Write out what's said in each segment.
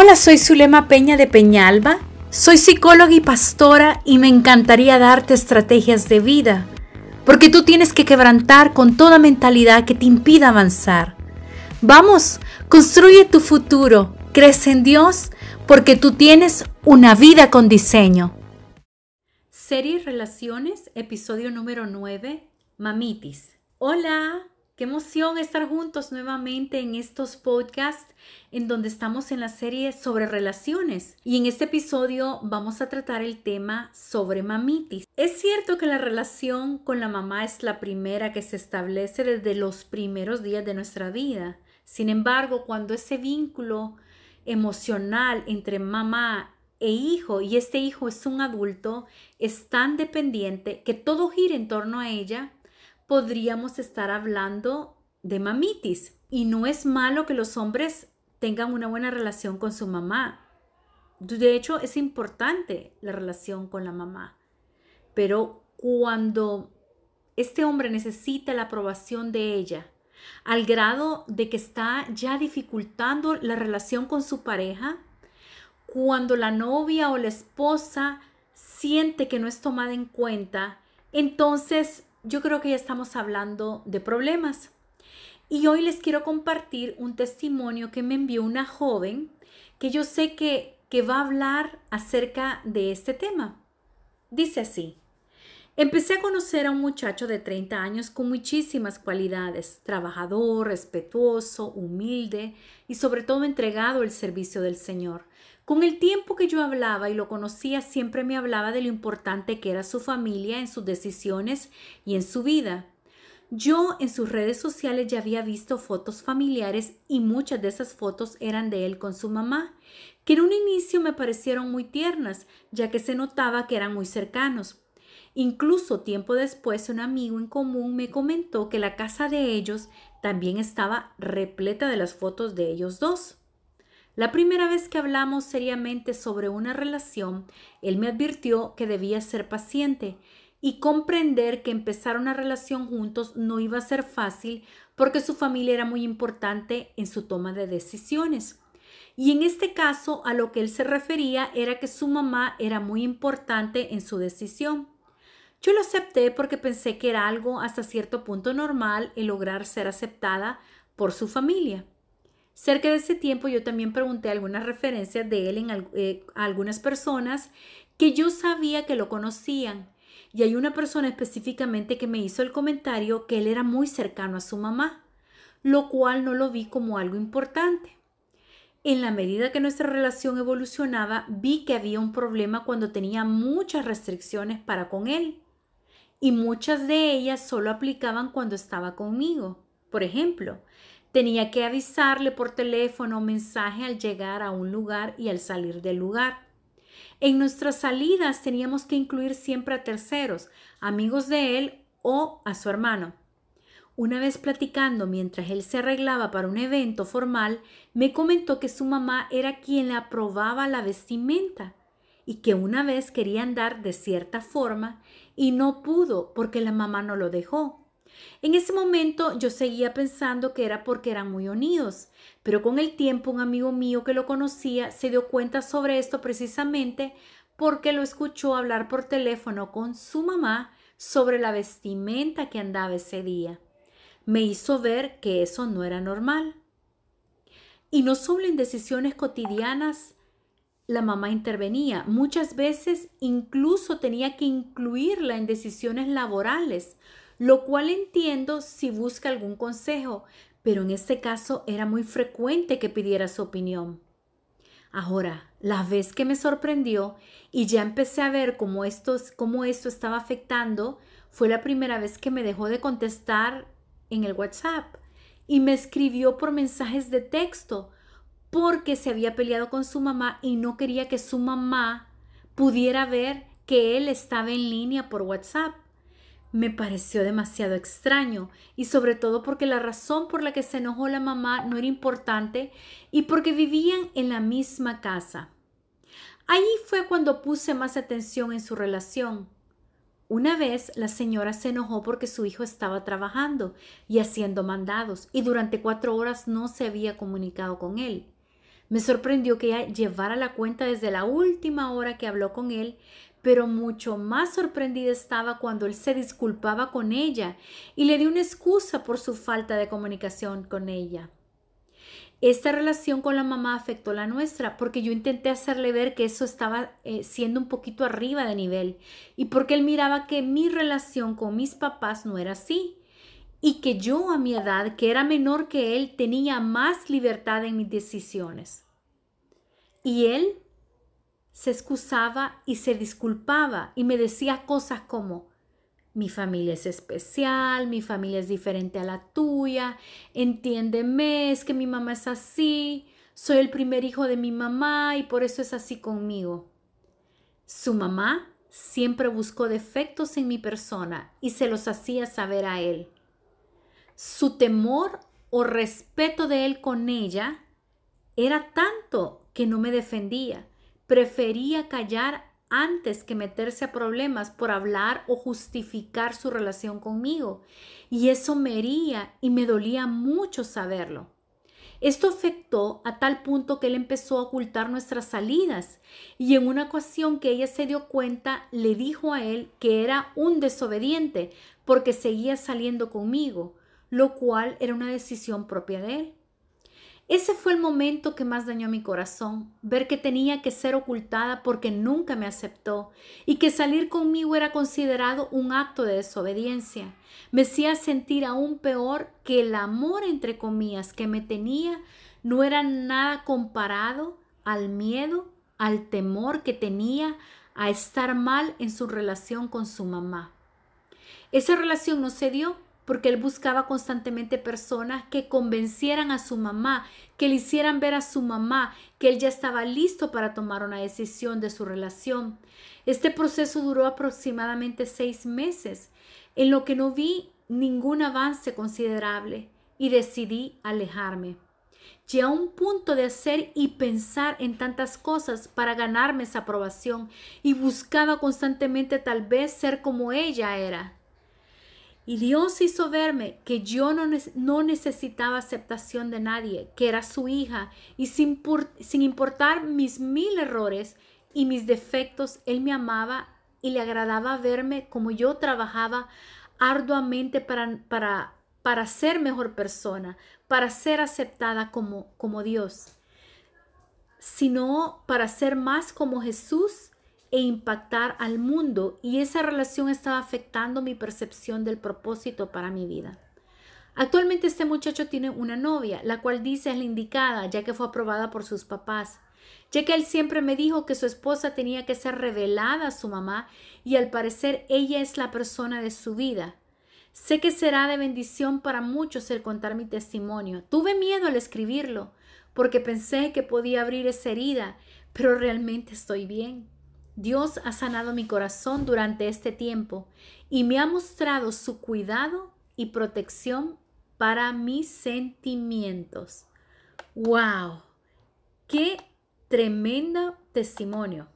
Hola, soy Zulema Peña de Peñalba. Soy psicóloga y pastora y me encantaría darte estrategias de vida, porque tú tienes que quebrantar con toda mentalidad que te impida avanzar. Vamos, construye tu futuro, crece en Dios, porque tú tienes una vida con diseño. Serie Relaciones, episodio número 9, Mamitis. Hola, Qué emoción estar juntos nuevamente en estos podcasts en donde estamos en la serie sobre relaciones. Y en este episodio vamos a tratar el tema sobre mamitis. Es cierto que la relación con la mamá es la primera que se establece desde los primeros días de nuestra vida. Sin embargo, cuando ese vínculo emocional entre mamá e hijo y este hijo es un adulto, es tan dependiente que todo gira en torno a ella podríamos estar hablando de mamitis. Y no es malo que los hombres tengan una buena relación con su mamá. De hecho, es importante la relación con la mamá. Pero cuando este hombre necesita la aprobación de ella, al grado de que está ya dificultando la relación con su pareja, cuando la novia o la esposa siente que no es tomada en cuenta, entonces yo creo que ya estamos hablando de problemas. Y hoy les quiero compartir un testimonio que me envió una joven que yo sé que, que va a hablar acerca de este tema. Dice así. Empecé a conocer a un muchacho de 30 años con muchísimas cualidades, trabajador, respetuoso, humilde y sobre todo entregado al servicio del Señor. Con el tiempo que yo hablaba y lo conocía, siempre me hablaba de lo importante que era su familia en sus decisiones y en su vida. Yo en sus redes sociales ya había visto fotos familiares y muchas de esas fotos eran de él con su mamá, que en un inicio me parecieron muy tiernas, ya que se notaba que eran muy cercanos. Incluso tiempo después un amigo en común me comentó que la casa de ellos también estaba repleta de las fotos de ellos dos. La primera vez que hablamos seriamente sobre una relación, él me advirtió que debía ser paciente y comprender que empezar una relación juntos no iba a ser fácil porque su familia era muy importante en su toma de decisiones. Y en este caso a lo que él se refería era que su mamá era muy importante en su decisión. Yo lo acepté porque pensé que era algo hasta cierto punto normal el lograr ser aceptada por su familia. Cerca de ese tiempo yo también pregunté algunas referencias de él en, eh, a algunas personas que yo sabía que lo conocían. Y hay una persona específicamente que me hizo el comentario que él era muy cercano a su mamá, lo cual no lo vi como algo importante. En la medida que nuestra relación evolucionaba, vi que había un problema cuando tenía muchas restricciones para con él y muchas de ellas solo aplicaban cuando estaba conmigo. Por ejemplo, tenía que avisarle por teléfono o mensaje al llegar a un lugar y al salir del lugar. En nuestras salidas teníamos que incluir siempre a terceros, amigos de él o a su hermano. Una vez platicando mientras él se arreglaba para un evento formal, me comentó que su mamá era quien le aprobaba la vestimenta y que una vez quería andar de cierta forma y no pudo porque la mamá no lo dejó. En ese momento yo seguía pensando que era porque eran muy unidos, pero con el tiempo un amigo mío que lo conocía se dio cuenta sobre esto precisamente porque lo escuchó hablar por teléfono con su mamá sobre la vestimenta que andaba ese día. Me hizo ver que eso no era normal. Y no solo en decisiones cotidianas la mamá intervenía. Muchas veces incluso tenía que incluirla en decisiones laborales, lo cual entiendo si busca algún consejo, pero en este caso era muy frecuente que pidiera su opinión. Ahora, la vez que me sorprendió y ya empecé a ver cómo cómo esto estaba afectando, fue la primera vez que me dejó de contestar en el WhatsApp y me escribió por mensajes de texto porque se había peleado con su mamá y no quería que su mamá pudiera ver que él estaba en línea por WhatsApp. Me pareció demasiado extraño y sobre todo porque la razón por la que se enojó la mamá no era importante y porque vivían en la misma casa. Allí fue cuando puse más atención en su relación. Una vez la señora se enojó porque su hijo estaba trabajando y haciendo mandados y durante cuatro horas no se había comunicado con él. Me sorprendió que ella llevara la cuenta desde la última hora que habló con él, pero mucho más sorprendida estaba cuando él se disculpaba con ella y le dio una excusa por su falta de comunicación con ella. Esta relación con la mamá afectó la nuestra porque yo intenté hacerle ver que eso estaba eh, siendo un poquito arriba de nivel y porque él miraba que mi relación con mis papás no era así y que yo a mi edad, que era menor que él, tenía más libertad en mis decisiones. Y él se excusaba y se disculpaba y me decía cosas como, mi familia es especial, mi familia es diferente a la tuya, entiéndeme, es que mi mamá es así, soy el primer hijo de mi mamá y por eso es así conmigo. Su mamá siempre buscó defectos en mi persona y se los hacía saber a él su temor o respeto de él con ella era tanto que no me defendía. Prefería callar antes que meterse a problemas por hablar o justificar su relación conmigo. Y eso me hería y me dolía mucho saberlo. Esto afectó a tal punto que él empezó a ocultar nuestras salidas y en una ocasión que ella se dio cuenta le dijo a él que era un desobediente porque seguía saliendo conmigo lo cual era una decisión propia de él. Ese fue el momento que más dañó mi corazón, ver que tenía que ser ocultada porque nunca me aceptó y que salir conmigo era considerado un acto de desobediencia. Me hacía sentir aún peor que el amor entre comillas que me tenía no era nada comparado al miedo, al temor que tenía a estar mal en su relación con su mamá. Esa relación no se dio porque él buscaba constantemente personas que convencieran a su mamá, que le hicieran ver a su mamá que él ya estaba listo para tomar una decisión de su relación. Este proceso duró aproximadamente seis meses, en lo que no vi ningún avance considerable y decidí alejarme. Llegué a un punto de hacer y pensar en tantas cosas para ganarme esa aprobación y buscaba constantemente tal vez ser como ella era. Y Dios hizo verme que yo no, necesitaba aceptación de nadie, que era su hija, y sin, sin importar mis mil errores y mis defectos, Él me amaba y le agradaba verme como yo trabajaba arduamente para, para, para ser mejor persona, para ser aceptada como, como Dios, sino para ser más como Jesús e impactar al mundo y esa relación estaba afectando mi percepción del propósito para mi vida. Actualmente este muchacho tiene una novia, la cual dice es la indicada ya que fue aprobada por sus papás, ya que él siempre me dijo que su esposa tenía que ser revelada a su mamá y al parecer ella es la persona de su vida. Sé que será de bendición para muchos el contar mi testimonio. Tuve miedo al escribirlo porque pensé que podía abrir esa herida, pero realmente estoy bien. Dios ha sanado mi corazón durante este tiempo y me ha mostrado su cuidado y protección para mis sentimientos. ¡Wow! ¡Qué tremendo testimonio!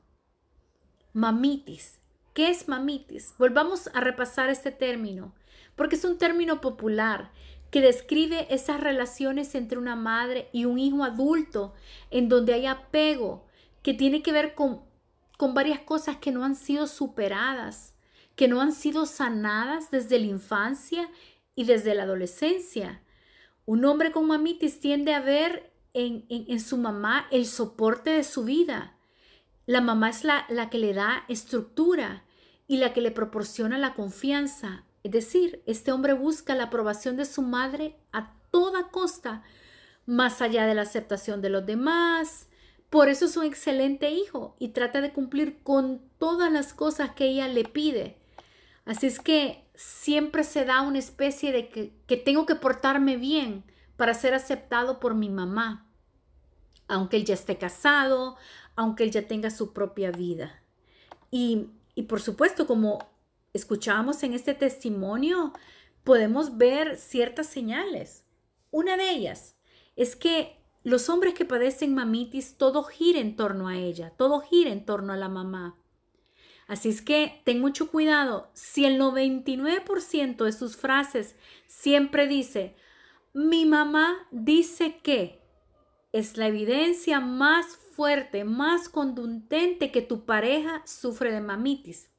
Mamitis. ¿Qué es mamitis? Volvamos a repasar este término, porque es un término popular que describe esas relaciones entre una madre y un hijo adulto en donde hay apego, que tiene que ver con con varias cosas que no han sido superadas, que no han sido sanadas desde la infancia y desde la adolescencia. Un hombre con mamitis tiende a ver en, su mamá el soporte de su vida. La mamá es la, la que le da estructura y la que le proporciona la confianza. Es decir, este hombre busca la aprobación de su madre a toda costa, más allá de la aceptación de los demás, por eso es un excelente hijo y trata de cumplir con todas las cosas que ella le pide. Así es que siempre se da una especie de que, que tengo que portarme bien para ser aceptado por mi mamá, aunque él ya esté casado, aunque él ya tenga su propia vida. Y, y por supuesto, como escuchábamos en este testimonio, podemos ver ciertas señales. Una de ellas es que los hombres que padecen mamitis, todo gira en torno a ella, todo gira en torno a la mamá. Así es que ten mucho cuidado. Si el 99% de sus frases siempre dice, mi mamá dice que, es la evidencia más fuerte, más contundente que tu pareja sufre de mamitis.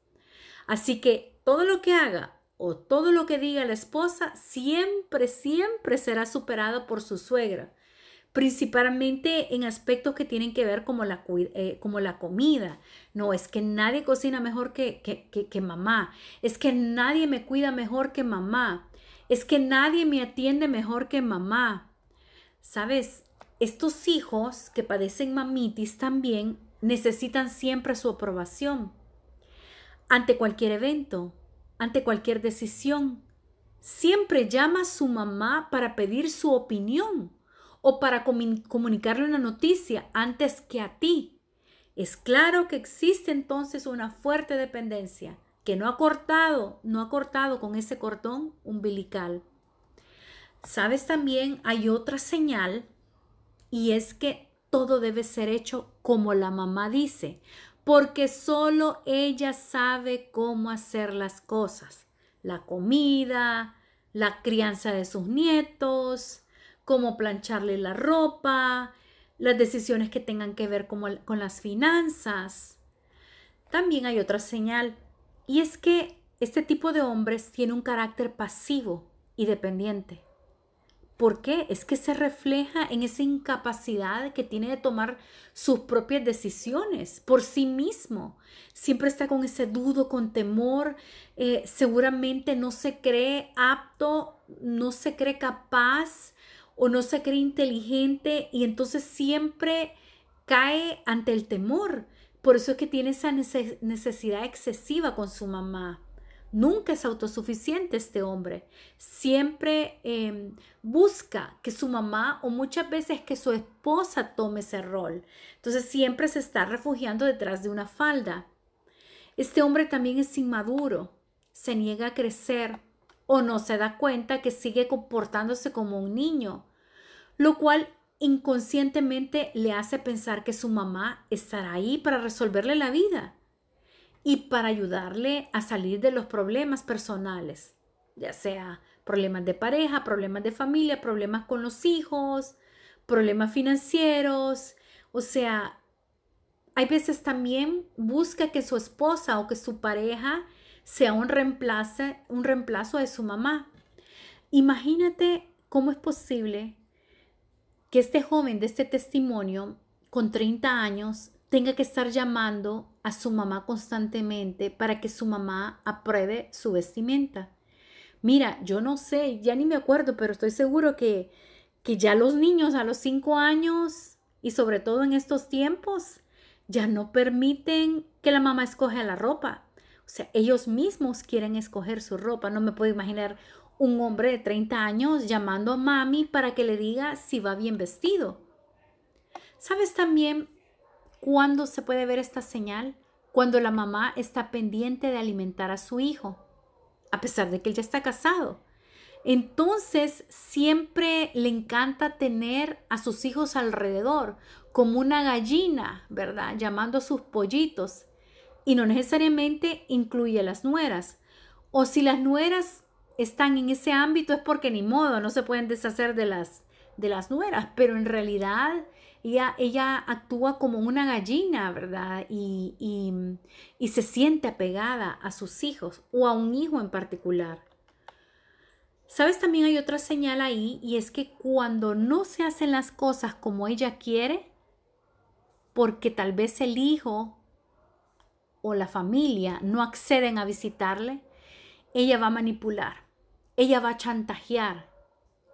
Así que todo lo que haga o todo lo que diga la esposa siempre, siempre será superado por su suegra, principalmente en aspectos que tienen que ver como la, eh, como la comida. No, es que nadie cocina mejor que, que, que mamá, es que nadie me cuida mejor que mamá, es que nadie me atiende mejor que mamá. ¿Sabes? Estos hijos que padecen mamitis también necesitan siempre su aprobación ante cualquier evento, ante cualquier decisión. Siempre llama a su mamá para pedir su opinión o para comunicarle una noticia antes que a ti. Es claro que existe entonces una fuerte dependencia que no ha cortado, no ha cortado con ese cordón umbilical. Sabes también hay otra señal y es que todo debe ser hecho como la mamá dice, porque solo ella sabe cómo hacer las cosas. La comida, la crianza de sus nietos, cómo plancharle la ropa, las decisiones que tengan que ver con las finanzas. También hay otra señal, y es que este tipo de hombres tiene un carácter pasivo y dependiente. ¿Por qué? Es que se refleja en esa incapacidad que tiene de tomar sus propias decisiones por sí mismo. Siempre está con ese dudo, con temor. Eh, seguramente no se cree apto, no se cree capaz o no se cree inteligente y entonces siempre cae ante el temor. Por eso es que tiene esa necesidad excesiva con su mamá. Nunca es autosuficiente este hombre. Siempre em, busca que su mamá o muchas veces que su esposa tome ese rol. Entonces siempre se está refugiando detrás de una falda. Este hombre también es inmaduro, se niega a crecer o no se da cuenta que sigue comportándose como un niño, lo cual inconscientemente le hace pensar que su mamá estará ahí para resolverle la vida y para ayudarle a salir de los problemas personales, ya sea problemas de pareja, problemas de familia, problemas con los hijos, problemas financieros, o sea, hay veces también busca que su esposa o que su pareja sea un reemplazo, un reemplazo de su mamá. Imagínate cómo es posible que este joven de este testimonio con 30 años tenga que estar llamando a su mamá constantemente para que su mamá apruebe su vestimenta. Mira, yo no sé, ya ni me acuerdo, pero estoy seguro que, que ya los niños a los 5 años y sobre todo en estos tiempos ya no permiten que la mamá escoja la ropa. O sea, ellos mismos quieren escoger su ropa. No me puedo imaginar un hombre de 30 años llamando a mami para que le diga si va bien vestido. ¿Sabes también ¿Cuándo se puede ver esta señal? Cuando la mamá está pendiente de alimentar a su hijo, a pesar de que él ya está casado. Entonces siempre le encanta tener a sus hijos alrededor, como una gallina, ¿verdad? Llamando a sus pollitos. Y no necesariamente incluye a las nueras. O si las nueras están en ese ámbito es porque ni modo, no se pueden deshacer de las, de las nueras, pero en realidad ella, actúa como una gallina, ¿verdad? Y, y se siente apegada a sus hijos o a un hijo en particular. Sabes, también hay otra señal ahí y es que cuando no se hacen las cosas como ella quiere, porque tal vez el hijo o la familia no acceden a visitarle, ella va a manipular, ella va a chantajear,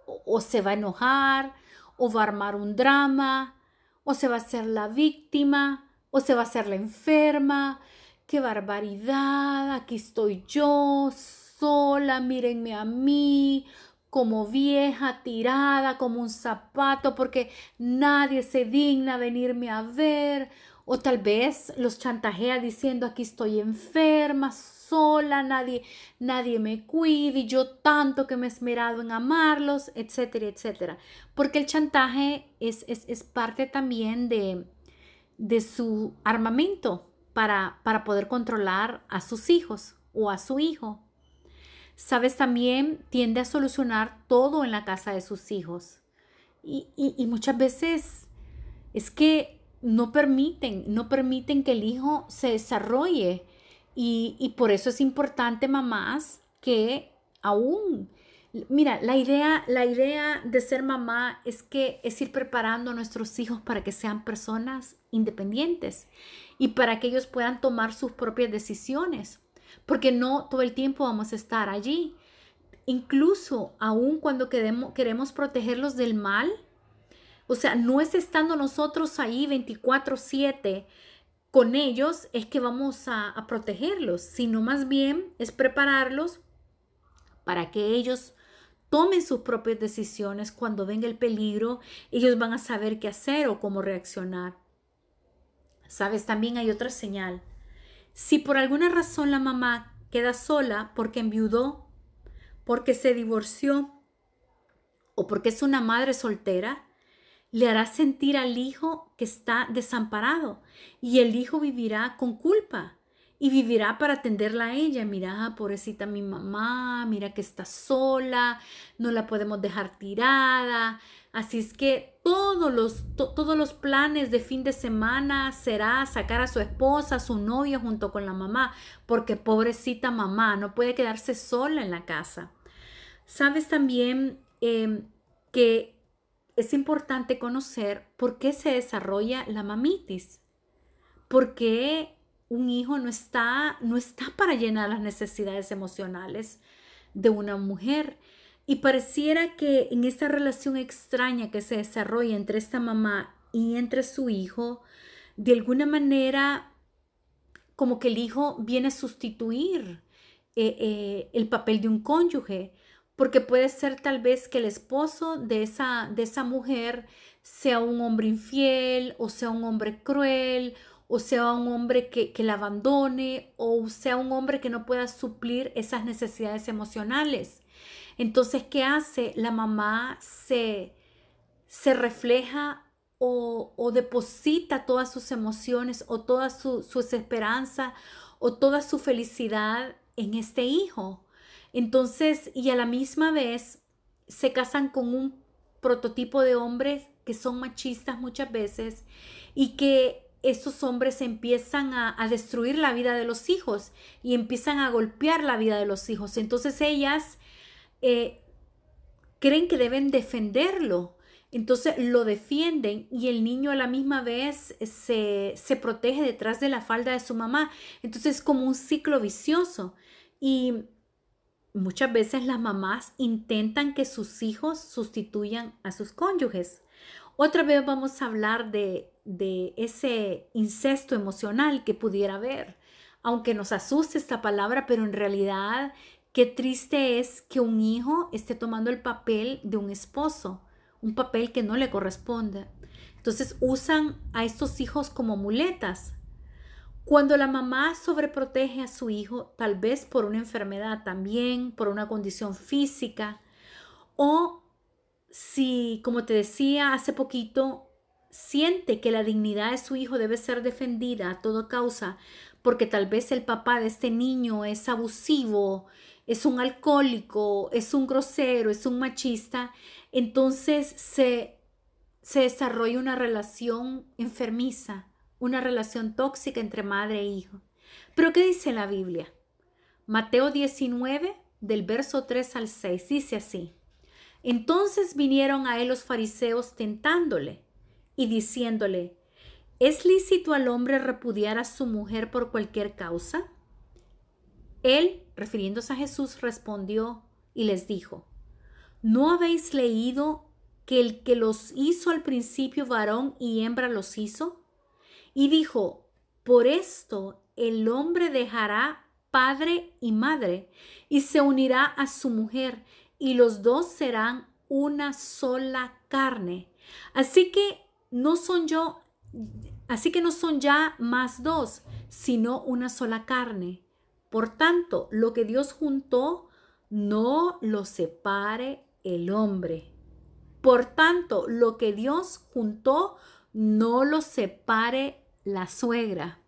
o, o se va a enojar, o va a armar un drama, o se va a ser la víctima, o se va a ser la enferma. ¡Qué barbaridad! Aquí estoy yo, sola, mírenme a mí, como vieja, tirada, como un zapato, porque nadie se digna venirme a ver. O tal vez los chantajea diciendo aquí estoy enferma, sola, nadie, nadie me cuida y yo tanto que me he esmerado en amarlos, etcétera, etcétera. Porque el chantaje es, es, parte también de, de su armamento para, para poder controlar a sus hijos o a su hijo. Sabes, también tiende a solucionar todo en la casa de sus hijos. Y, y, muchas veces es que no permiten, no permiten que el hijo se desarrolle. Y, y por eso es importante, mamás, que aún Mira, la idea, la idea de ser mamá es que es ir preparando a nuestros hijos para que sean personas independientes y para que ellos puedan tomar sus propias decisiones, porque no todo el tiempo vamos a estar allí. Incluso aún cuando queremos, queremos protegerlos del mal, o sea, no es estando nosotros ahí 24/7 con ellos es que vamos a, protegerlos, sino más bien es prepararlos para que ellos tomen sus propias decisiones cuando venga el peligro, ellos van a saber qué hacer o cómo reaccionar. Sabes, también hay otra señal. Si por alguna razón la mamá queda sola porque enviudó, porque se divorció o porque es una madre soltera, le hará sentir al hijo que está desamparado y el hijo vivirá con culpa y vivirá para atenderla a ella. Mira, pobrecita mi mamá, mira que está sola, no la podemos dejar tirada. Así es que todos los, todos los planes de fin de semana será sacar a su esposa, a su novia junto con la mamá, porque pobrecita mamá no puede quedarse sola en la casa. Sabes también em, que es importante conocer por qué se desarrolla la mamitis. ¿Por qué un hijo no está, no está para llenar las necesidades emocionales de una mujer. Y pareciera que en esta relación extraña que se desarrolla entre esta mamá y entre su hijo, de alguna manera, como que el hijo viene a sustituir eh, eh, el papel de un cónyuge, porque puede ser tal vez que el esposo de esa, de esa mujer sea un hombre infiel o sea un hombre cruel o sea un hombre que, la abandone, o sea un hombre que no pueda suplir esas necesidades emocionales. Entonces, ¿qué hace? La mamá se, se refleja o, deposita todas sus emociones o toda su, su esperanza o toda su felicidad en este hijo. Entonces, y a la misma vez se casan con un prototipo de hombres que son machistas muchas veces y que estos hombres empiezan a, destruir la vida de los hijos y empiezan a golpear la vida de los hijos. Entonces ellas eh, creen que deben defenderlo. Entonces lo defienden y el niño a la misma vez se, se protege detrás de la falda de su mamá. Entonces es como un ciclo vicioso. Y muchas veces las mamás intentan que sus hijos sustituyan a sus cónyuges. Otra vez vamos a hablar de, ese incesto emocional que pudiera haber. Aunque nos asuste esta palabra, pero en realidad qué triste es que un hijo esté tomando el papel de un esposo, un papel que no le corresponde. Entonces usan a estos hijos como muletas. Cuando la mamá sobreprotege a su hijo, tal vez por una enfermedad también, por una condición física, o si, como te decía hace poquito, siente que la dignidad de su hijo debe ser defendida a toda causa, porque tal vez el papá de este niño es abusivo, es un alcohólico, es un grosero, es un machista, entonces se, se desarrolla una relación enfermiza, una relación tóxica entre madre e hijo. Pero ¿qué dice la Biblia? Mateo 19, del verso 3 al 6, dice así. Entonces vinieron a él los fariseos tentándole y diciéndole, ¿es lícito al hombre repudiar a su mujer por cualquier causa? Él, refiriéndose a Jesús, respondió y les dijo, ¿no habéis leído que el que los hizo al principio varón y hembra los hizo? Y dijo, por esto el hombre dejará padre y madre y se unirá a su mujer y los dos serán una sola carne. Así que no son yo, así que no son ya más dos, sino una sola carne. Por tanto, lo que Dios juntó, no lo separe el hombre. Por tanto, lo que Dios juntó, no lo separe la suegra.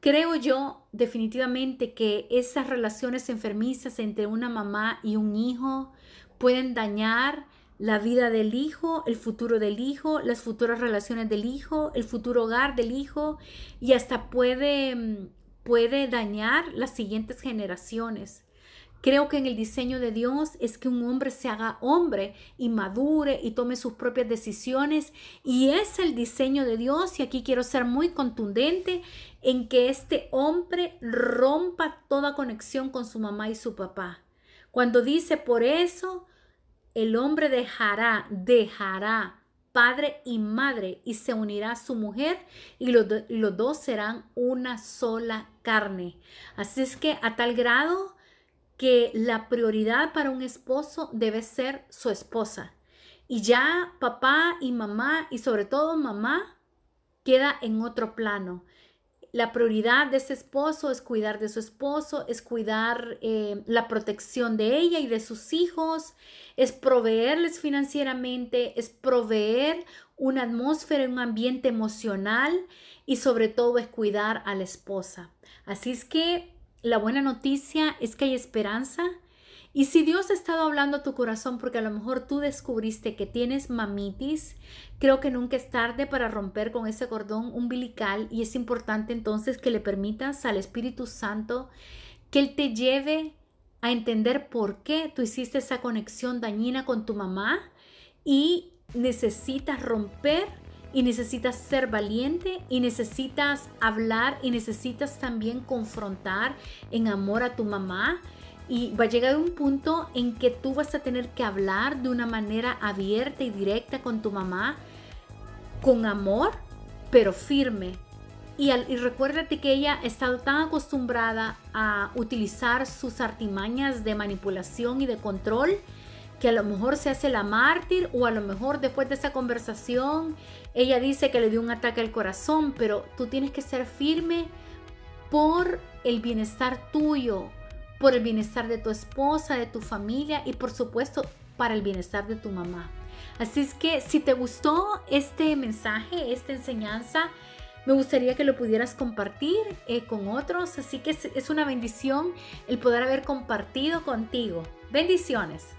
Creo yo definitivamente que esas relaciones enfermizas entre una mamá y un hijo pueden dañar la vida del hijo, el futuro del hijo, las futuras relaciones del hijo, el futuro hogar del hijo y hasta puede, mm, puede dañar las siguientes generaciones. Creo que en el diseño de Dios es que un hombre se haga hombre y madure y tome sus propias decisiones. Y es el diseño de Dios. Y aquí quiero ser muy contundente en que este hombre rompa toda conexión con su mamá y su papá. Cuando dice por eso, el hombre dejará, dejará padre y madre y se unirá a su mujer y los, los dos serán una sola carne. Así es que a tal grado que la prioridad para un esposo debe ser su esposa. Y ya papá y mamá, y sobre todo mamá, queda en otro plano. La prioridad de ese esposo es cuidar de su esposo, es cuidar eh, la protección de ella y de sus hijos, es proveerles financieramente, es proveer una atmósfera, un ambiente emocional y sobre todo es cuidar a la esposa. Así es que la buena noticia es que hay esperanza. Y si Dios ha estado hablando a tu corazón porque a lo mejor tú descubriste que tienes mamitis, creo que nunca es tarde para romper con ese cordón umbilical y es importante entonces que le permitas al Espíritu Santo que Él te lleve a entender por qué tú hiciste esa conexión dañina con tu mamá y necesitas romper y necesitas ser valiente y necesitas hablar y necesitas también confrontar en amor a tu mamá. Y va a llegar un punto en que tú vas a tener que hablar de una manera abierta y directa con tu mamá, con amor, pero firme. Y, y recuérdate que ella ha estado tan acostumbrada a utilizar sus artimañas de manipulación y de control que a lo mejor se hace la mártir o a lo mejor después de esa conversación ella dice que le dio un ataque al corazón, pero tú tienes que ser firme por el bienestar tuyo, por el bienestar de tu esposa, de tu familia y por supuesto para el bienestar de tu mamá. Así es que si te gustó este mensaje, esta enseñanza, me gustaría que lo pudieras compartir eh, con otros. Así que es una bendición el poder haber compartido contigo. Bendiciones.